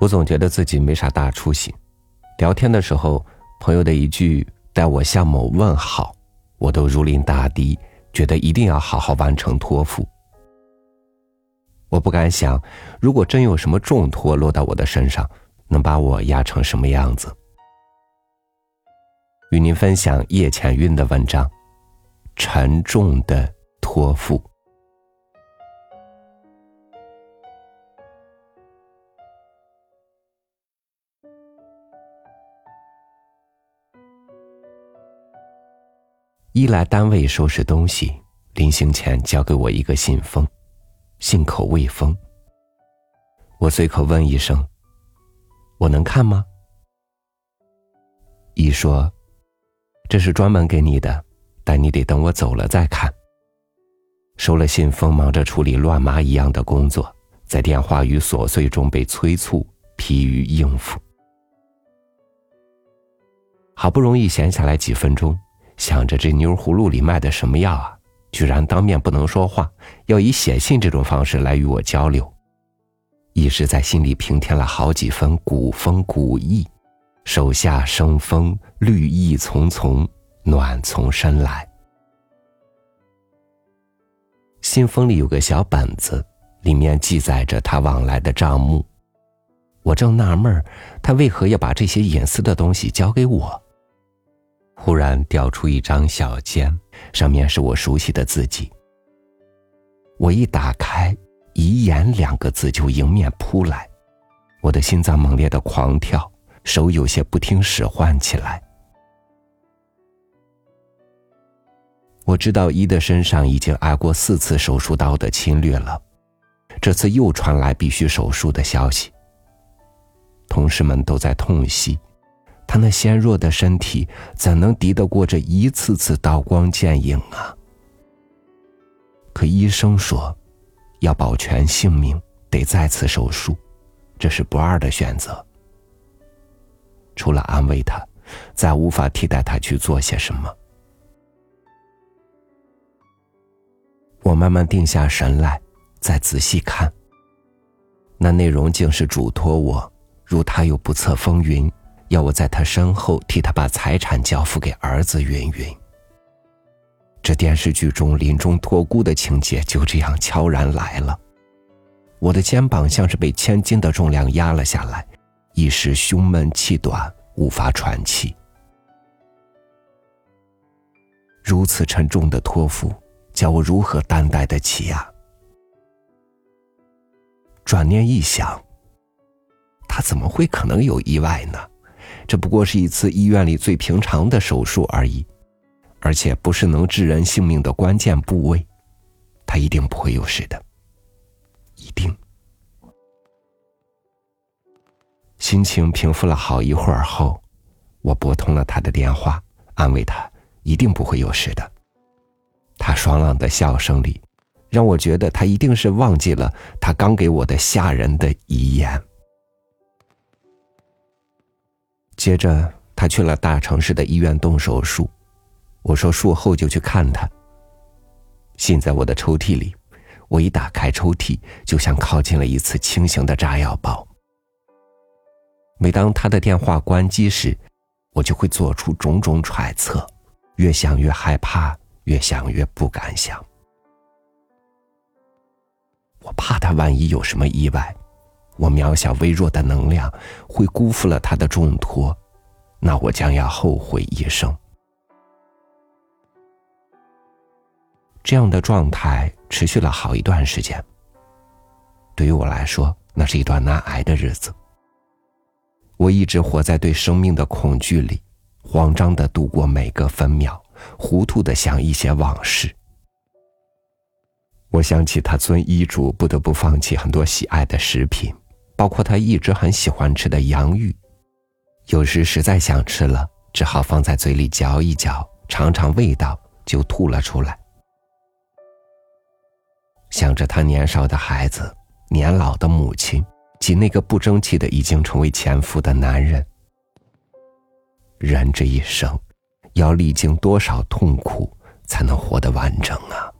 我总觉得自己没啥大出息，聊天的时候，朋友的一句带我向某问好，我都如临大敌，觉得一定要好好完成托付。我不敢想，如果真有什么重托落到我的身上，能把我压成什么样子。与您分享叶浅韵的文章《沉重的托付》。一来单位收拾东西，临行前交给我一个信封，信口未封。我随口问一声：“我能看吗？”一说：“这是专门给你的，但你得等我走了再看。”收了信封，忙着处理乱麻一样的工作，在电话与琐碎中被催促，疲于应付。好不容易闲下来几分钟。想着这妞葫芦里卖的什么药啊？居然当面不能说话，要以写信这种方式来与我交流。一时在心里平添了好几分古风古意，手下生风，绿意丛丛，暖从身来。信封里有个小本子，里面记载着他往来的账目。我正纳闷儿他为何要把这些隐私的东西交给我。忽然掉出一张小笺，上面是我熟悉的字迹。我一打开，“遗言”两个字就迎面扑来，我的心脏猛烈的狂跳，手有些不听使唤起来。我知道伊的身上已经挨过四次手术刀的侵略了，这次又传来必须手术的消息。同事们都在痛惜。他那纤弱的身体怎能敌得过这一次次刀光剑影啊？可医生说，要保全性命，得再次手术，这是不二的选择。除了安慰他，再无法替代他去做些什么。我慢慢定下神来，再仔细看，那内容竟是嘱托我，如他有不测风云。要我在他身后替他把财产交付给儿子云云。这电视剧中临终托孤的情节就这样悄然来了，我的肩膀像是被千斤的重量压了下来，一时胸闷气短，无法喘气。如此沉重的托付，叫我如何担待得起呀？转念一想，他怎么会可能有意外呢？这不过是一次医院里最平常的手术而已，而且不是能致人性命的关键部位，他一定不会有事的，一定。心情平复了好一会儿后，我拨通了他的电话，安慰他一定不会有事的。他爽朗的笑声里，让我觉得他一定是忘记了他刚给我的吓人的遗言。接着，他去了大城市的医院动手术。我说术后就去看他。信在我的抽屉里，我一打开抽屉，就像靠近了一次轻型的炸药包。每当他的电话关机时，我就会做出种种揣测，越想越害怕，越想越不敢想。我怕他万一有什么意外。我渺小微弱的能量会辜负了他的重托，那我将要后悔一生。这样的状态持续了好一段时间。对于我来说，那是一段难挨的日子。我一直活在对生命的恐惧里，慌张的度过每个分秒，糊涂的想一些往事。我想起他遵医嘱，不得不放弃很多喜爱的食品。包括他一直很喜欢吃的洋芋，有时实在想吃了，只好放在嘴里嚼一嚼，尝尝味道，就吐了出来。想着他年少的孩子，年老的母亲，及那个不争气的已经成为前夫的男人，人这一生，要历经多少痛苦，才能活得完整啊？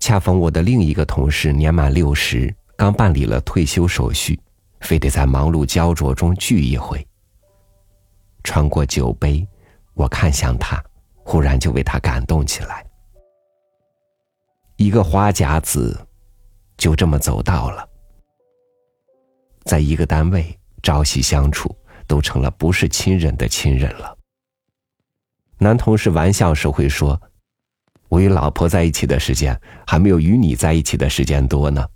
恰逢我的另一个同事年满六十，刚办理了退休手续，非得在忙碌焦灼中聚一回。穿过酒杯，我看向他，忽然就为他感动起来。一个花甲子，就这么走到了，在一个单位朝夕相处，都成了不是亲人的亲人了。男同事玩笑时会说：“我与老婆在一起的时间，还没有与你在一起的时间多呢。”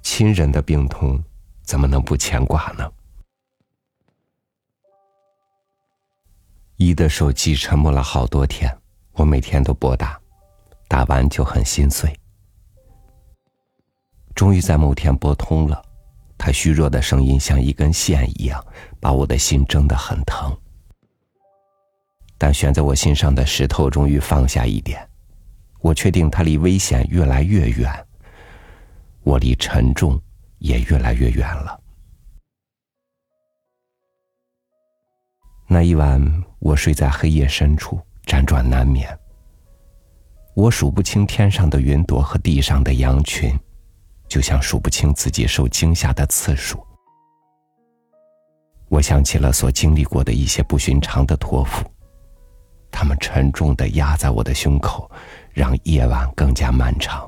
亲人的病痛，怎么能不牵挂呢？一的手机沉默了好多天，我每天都拨打，打完就很心碎。终于在某天拨通了，他虚弱的声音像一根线一样，把我的心挣得很疼。但悬在我心上的石头终于放下一点，我确定它离危险越来越远，我离沉重也越来越远了。那一晚，我睡在黑夜深处，辗转难眠。我数不清天上的云朵和地上的羊群，就像数不清自己受惊吓的次数。我想起了所经历过的一些不寻常的托付。他们沉重的压在我的胸口，让夜晚更加漫长。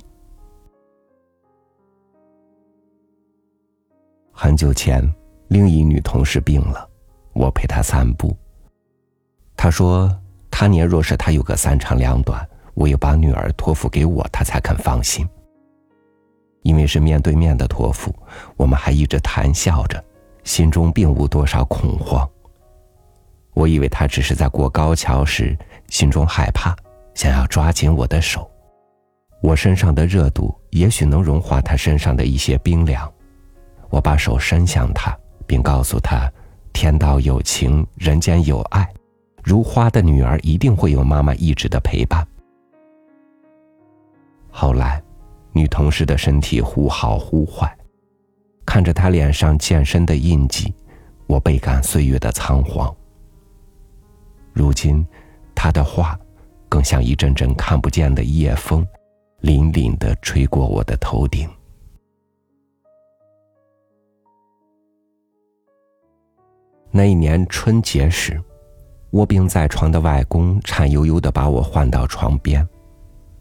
很久前，另一女同事病了，我陪她散步。她说：“他年若是她有个三长两短，唯有把女儿托付给我，她才肯放心。因为是面对面的托付，我们还一直谈笑着，心中并无多少恐慌。”我以为他只是在过高桥时心中害怕，想要抓紧我的手。我身上的热度也许能融化他身上的一些冰凉。我把手伸向他，并告诉他：“天道有情，人间有爱，如花的女儿一定会有妈妈一直的陪伴。”后来，女同事的身体忽好忽坏，看着她脸上渐深的印记，我倍感岁月的仓皇。如今，他的话，更像一阵阵看不见的夜风，凛凛的吹过我的头顶。那一年春节时，卧病在床的外公颤悠悠的把我唤到床边，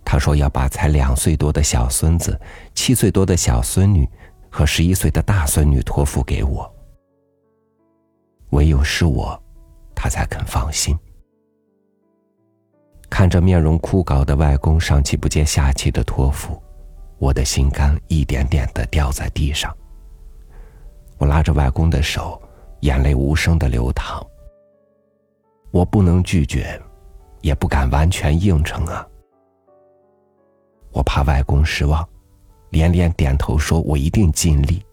他说要把才两岁多的小孙子、七岁多的小孙女和十一岁的大孙女托付给我，唯有是我。他才肯放心。看着面容枯槁的外公上气不接下气的托付，我的心肝一点点的掉在地上。我拉着外公的手，眼泪无声的流淌。我不能拒绝，也不敢完全应承啊。我怕外公失望，连连点头说：“我一定尽力。”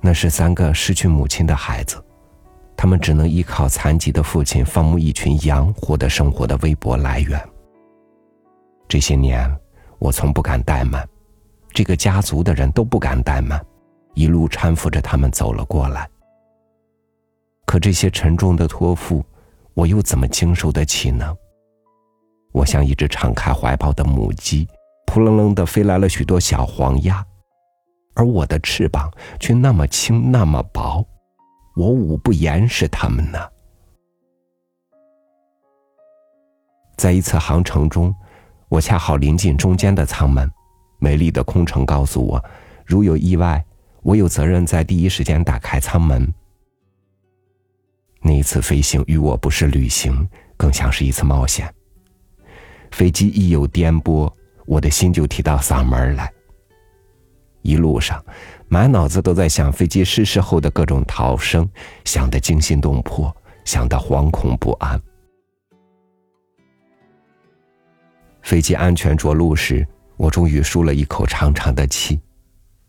那是三个失去母亲的孩子。他们只能依靠残疾的父亲放牧一群羊获得生活的微薄来源。这些年，我从不敢怠慢，这个家族的人都不敢怠慢，一路搀扶着他们走了过来。可这些沉重的托付，我又怎么经受得起呢？我像一只敞开怀抱的母鸡，扑棱棱的飞来了许多小黄鸭，而我的翅膀却那么轻，那么薄。我五不严实他们呢。在一次航程中，我恰好临近中间的舱门，美丽的空乘告诉我，如有意外，我有责任在第一时间打开舱门。那一次飞行与我不是旅行，更像是一次冒险。飞机一有颠簸，我的心就提到嗓门来。一路上。满脑子都在想飞机失事后的各种逃生，想得惊心动魄，想得惶恐不安。飞机安全着陆时，我终于舒了一口长长的气。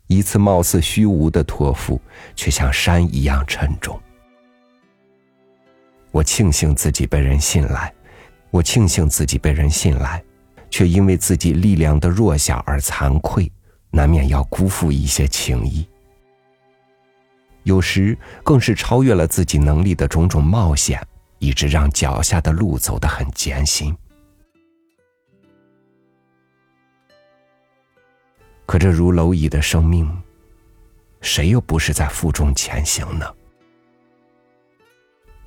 一次貌似虚无的托付，却像山一样沉重。我庆幸自己被人信赖，我庆幸自己被人信赖，却因为自己力量的弱小而惭愧。难免要辜负一些情谊，有时更是超越了自己能力的种种冒险，以致让脚下的路走得很艰辛。可这如蝼蚁的生命，谁又不是在负重前行呢？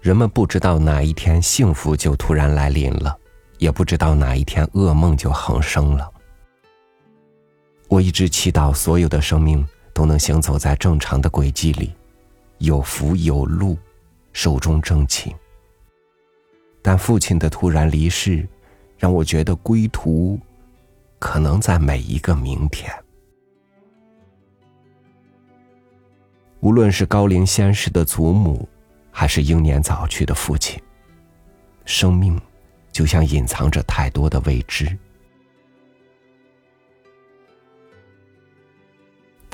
人们不知道哪一天幸福就突然来临了，也不知道哪一天噩梦就横生了。我一直祈祷所有的生命都能行走在正常的轨迹里，有福有禄，寿终正寝。但父亲的突然离世，让我觉得归途可能在每一个明天。无论是高龄先逝的祖母。还是英年早去的父亲。生命，就像隐藏着太多的未知。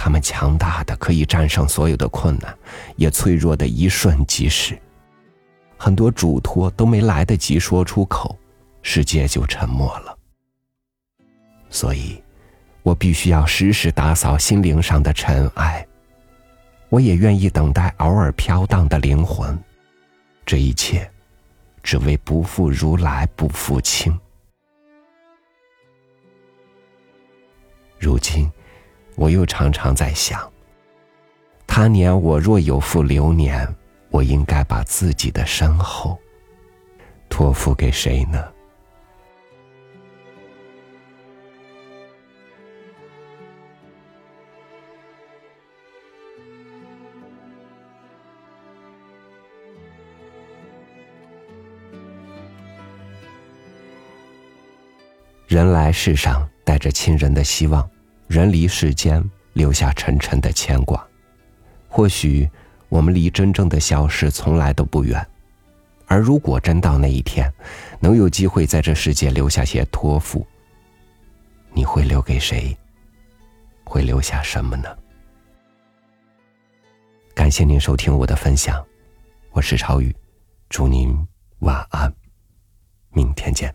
他们强大的可以战胜所有的困难，也脆弱的一瞬即逝。很多嘱托都没来得及说出口，世界就沉默了。所以，我必须要时时打扫心灵上的尘埃。我也愿意等待偶尔飘荡的灵魂，这一切，只为不负如来不负卿。如今，我又常常在想：他年我若有负流年，我应该把自己的身后托付给谁呢？人来世上带着亲人的希望，人离世间留下沉沉的牵挂。或许我们离真正的消失从来都不远，而如果真到那一天，能有机会在这世界留下些托付，你会留给谁？会留下什么呢？感谢您收听我的分享，我是超宇，祝您晚安，明天见。